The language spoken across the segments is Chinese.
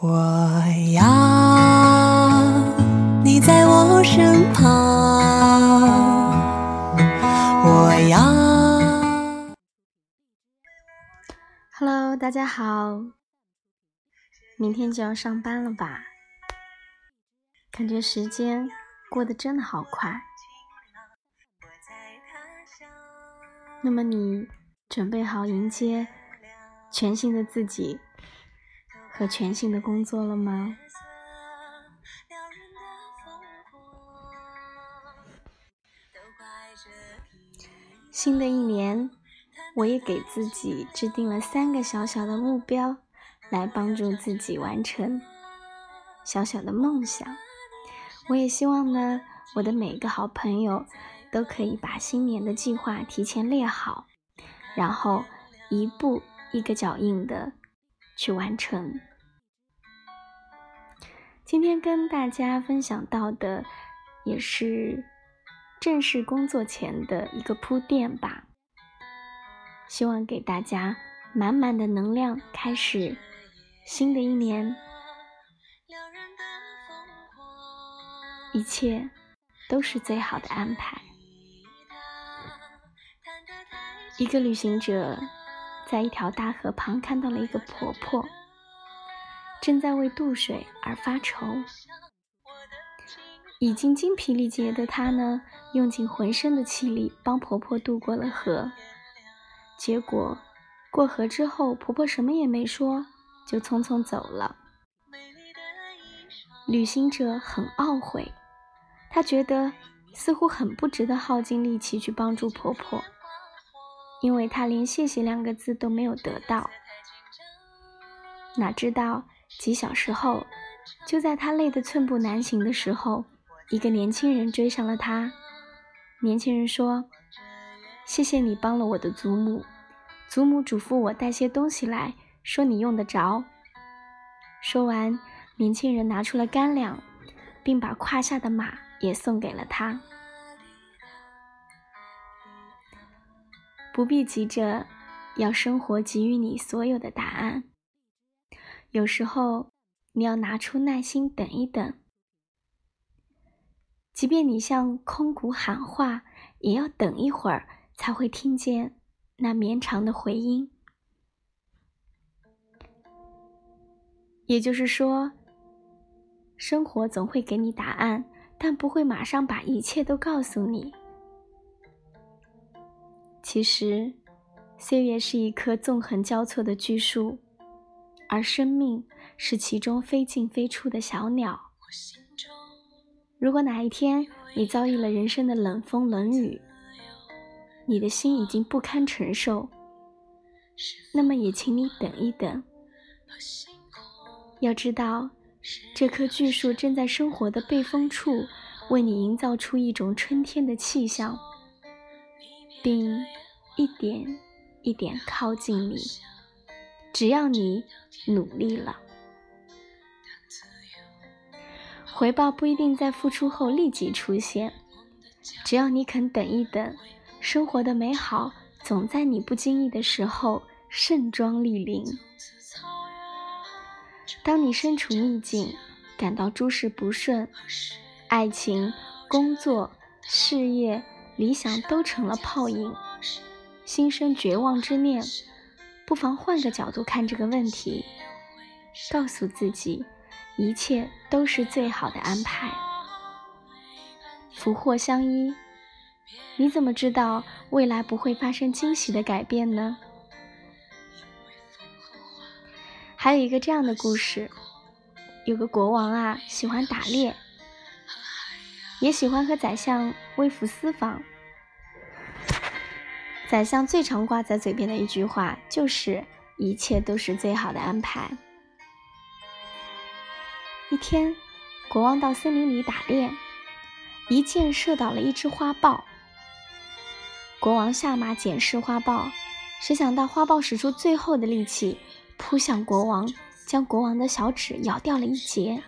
我要你在我身旁，我要。Hello，大家好，明天就要上班了吧？感觉时间过得真的好快。那么你准备好迎接全新的自己？和全新的工作了吗？新的一年，我也给自己制定了三个小小的目标，来帮助自己完成小小的梦想。我也希望呢，我的每个好朋友都可以把新年的计划提前列好，然后一步一个脚印的去完成。今天跟大家分享到的，也是正式工作前的一个铺垫吧。希望给大家满满的能量，开始新的一年，一切都是最好的安排。一个旅行者在一条大河旁看到了一个婆婆。正在为渡水而发愁，已经精疲力竭的她呢，用尽浑身的气力帮婆婆渡过了河。结果过河之后，婆婆什么也没说，就匆匆走了。旅行者很懊悔，他觉得似乎很不值得耗尽力气去帮助婆婆，因为他连谢谢两个字都没有得到。哪知道？几小时后，就在他累得寸步难行的时候，一个年轻人追上了他。年轻人说：“谢谢你帮了我的祖母，祖母嘱咐我带些东西来，说你用得着。”说完，年轻人拿出了干粮，并把胯下的马也送给了他。不必急着要生活给予你所有的答案。有时候，你要拿出耐心等一等，即便你向空谷喊话，也要等一会儿才会听见那绵长的回音。也就是说，生活总会给你答案，但不会马上把一切都告诉你。其实，岁月是一棵纵横交错的巨树。而生命是其中飞进飞出的小鸟。如果哪一天你遭遇了人生的冷风冷雨，你的心已经不堪承受，那么也请你等一等。要知道，这棵巨树正在生活的背风处，为你营造出一种春天的气象，并一点一点靠近你。只要你。努力了，回报不一定在付出后立即出现。只要你肯等一等，生活的美好总在你不经意的时候盛装莅临。当你身处逆境，感到诸事不顺，爱情、工作、事业、理想都成了泡影，心生绝望之念。不妨换个角度看这个问题，告诉自己，一切都是最好的安排。福祸相依，你怎么知道未来不会发生惊喜的改变呢？还有一个这样的故事，有个国王啊，喜欢打猎，也喜欢和宰相微服私访。宰相最常挂在嘴边的一句话就是“一切都是最好的安排”。一天，国王到森林里打猎，一箭射倒了一只花豹。国王下马检视花豹，谁想到花豹使出最后的力气扑向国王，将国王的小指咬掉了一截。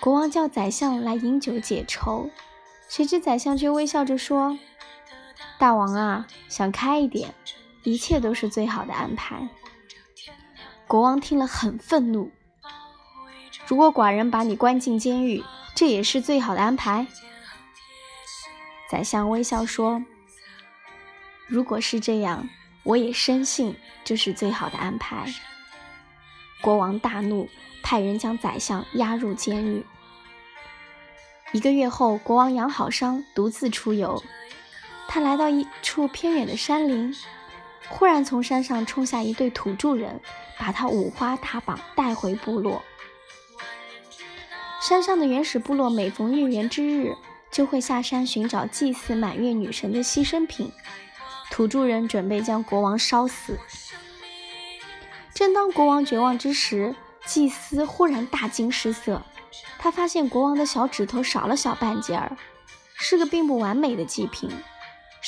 国王叫宰相来饮酒解愁，谁知宰相却微笑着说。大王啊，想开一点，一切都是最好的安排。国王听了很愤怒。如果寡人把你关进监狱，这也是最好的安排。宰相微笑说：“如果是这样，我也深信这是最好的安排。”国王大怒，派人将宰相押入监狱。一个月后，国王养好伤，独自出游。他来到一处偏远的山林，忽然从山上冲下一对土著人，把他五花大绑带回部落。山上的原始部落每逢月圆之日，就会下山寻找祭祀满月女神的牺牲品。土著人准备将国王烧死。正当国王绝望之时，祭司忽然大惊失色。他发现国王的小指头少了小半截儿，是个并不完美的祭品。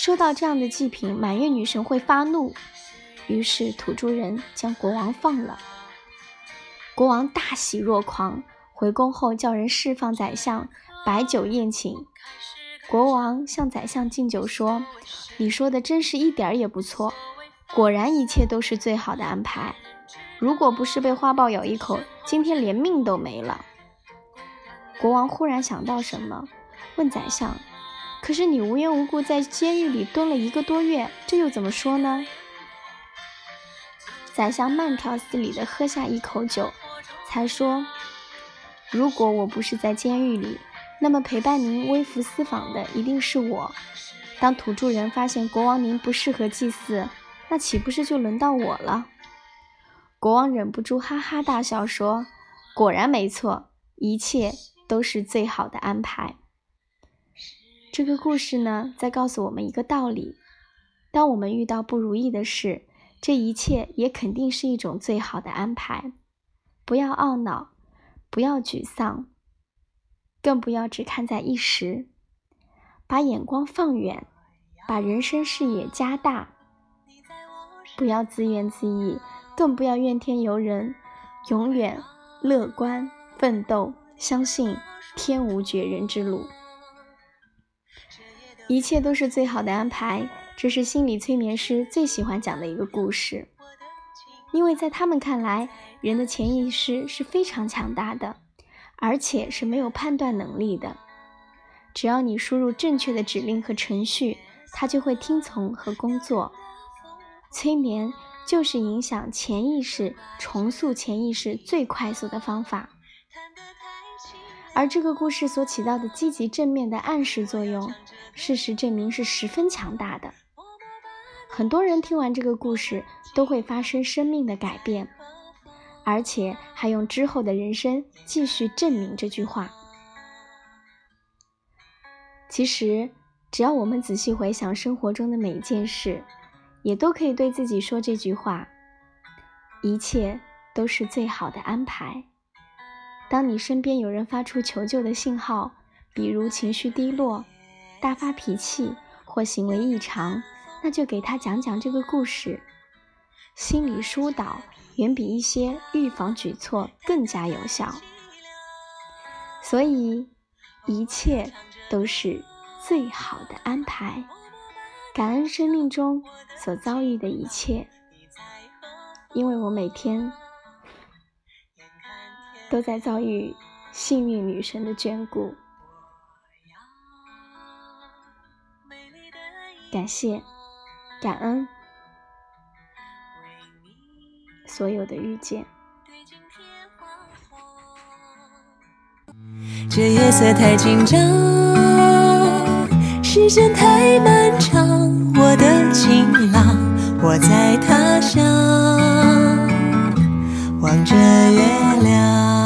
收到这样的祭品，满月女神会发怒。于是土著人将国王放了。国王大喜若狂，回宫后叫人释放宰相，摆酒宴请。国王向宰相敬酒说：“你说的真是一点儿也不错，果然一切都是最好的安排。如果不是被花豹咬一口，今天连命都没了。”国王忽然想到什么，问宰相：“可是你无缘无故在监狱里蹲了一个多月，这又怎么说呢？”宰相慢条斯理地喝下一口酒，才说：“如果我不是在监狱里，那么陪伴您微服私访的一定是我。当土著人发现国王您不适合祭祀，那岂不是就轮到我了？”国王忍不住哈哈大笑，说：“果然没错，一切。”都是最好的安排。这个故事呢，在告诉我们一个道理：当我们遇到不如意的事，这一切也肯定是一种最好的安排。不要懊恼，不要沮丧，更不要只看在一时，把眼光放远，把人生视野加大。不要自怨自艾，更不要怨天尤人，永远乐观奋斗。相信天无绝人之路，一切都是最好的安排。这是心理催眠师最喜欢讲的一个故事，因为在他们看来，人的潜意识是非常强大的，而且是没有判断能力的。只要你输入正确的指令和程序，它就会听从和工作。催眠就是影响潜意识、重塑潜意识最快速的方法。而这个故事所起到的积极正面的暗示作用，事实证明是十分强大的。很多人听完这个故事都会发生生命的改变，而且还用之后的人生继续证明这句话。其实，只要我们仔细回想生活中的每一件事，也都可以对自己说这句话：一切都是最好的安排。当你身边有人发出求救的信号，比如情绪低落、大发脾气或行为异常，那就给他讲讲这个故事。心理疏导远比一些预防举措更加有效。所以，一切都是最好的安排。感恩生命中所遭遇的一切，因为我每天。都在遭遇幸运女神的眷顾。感谢，感恩所有的遇见。这夜色太紧张，时间太漫长，我的情郎，我在他乡，望着月亮。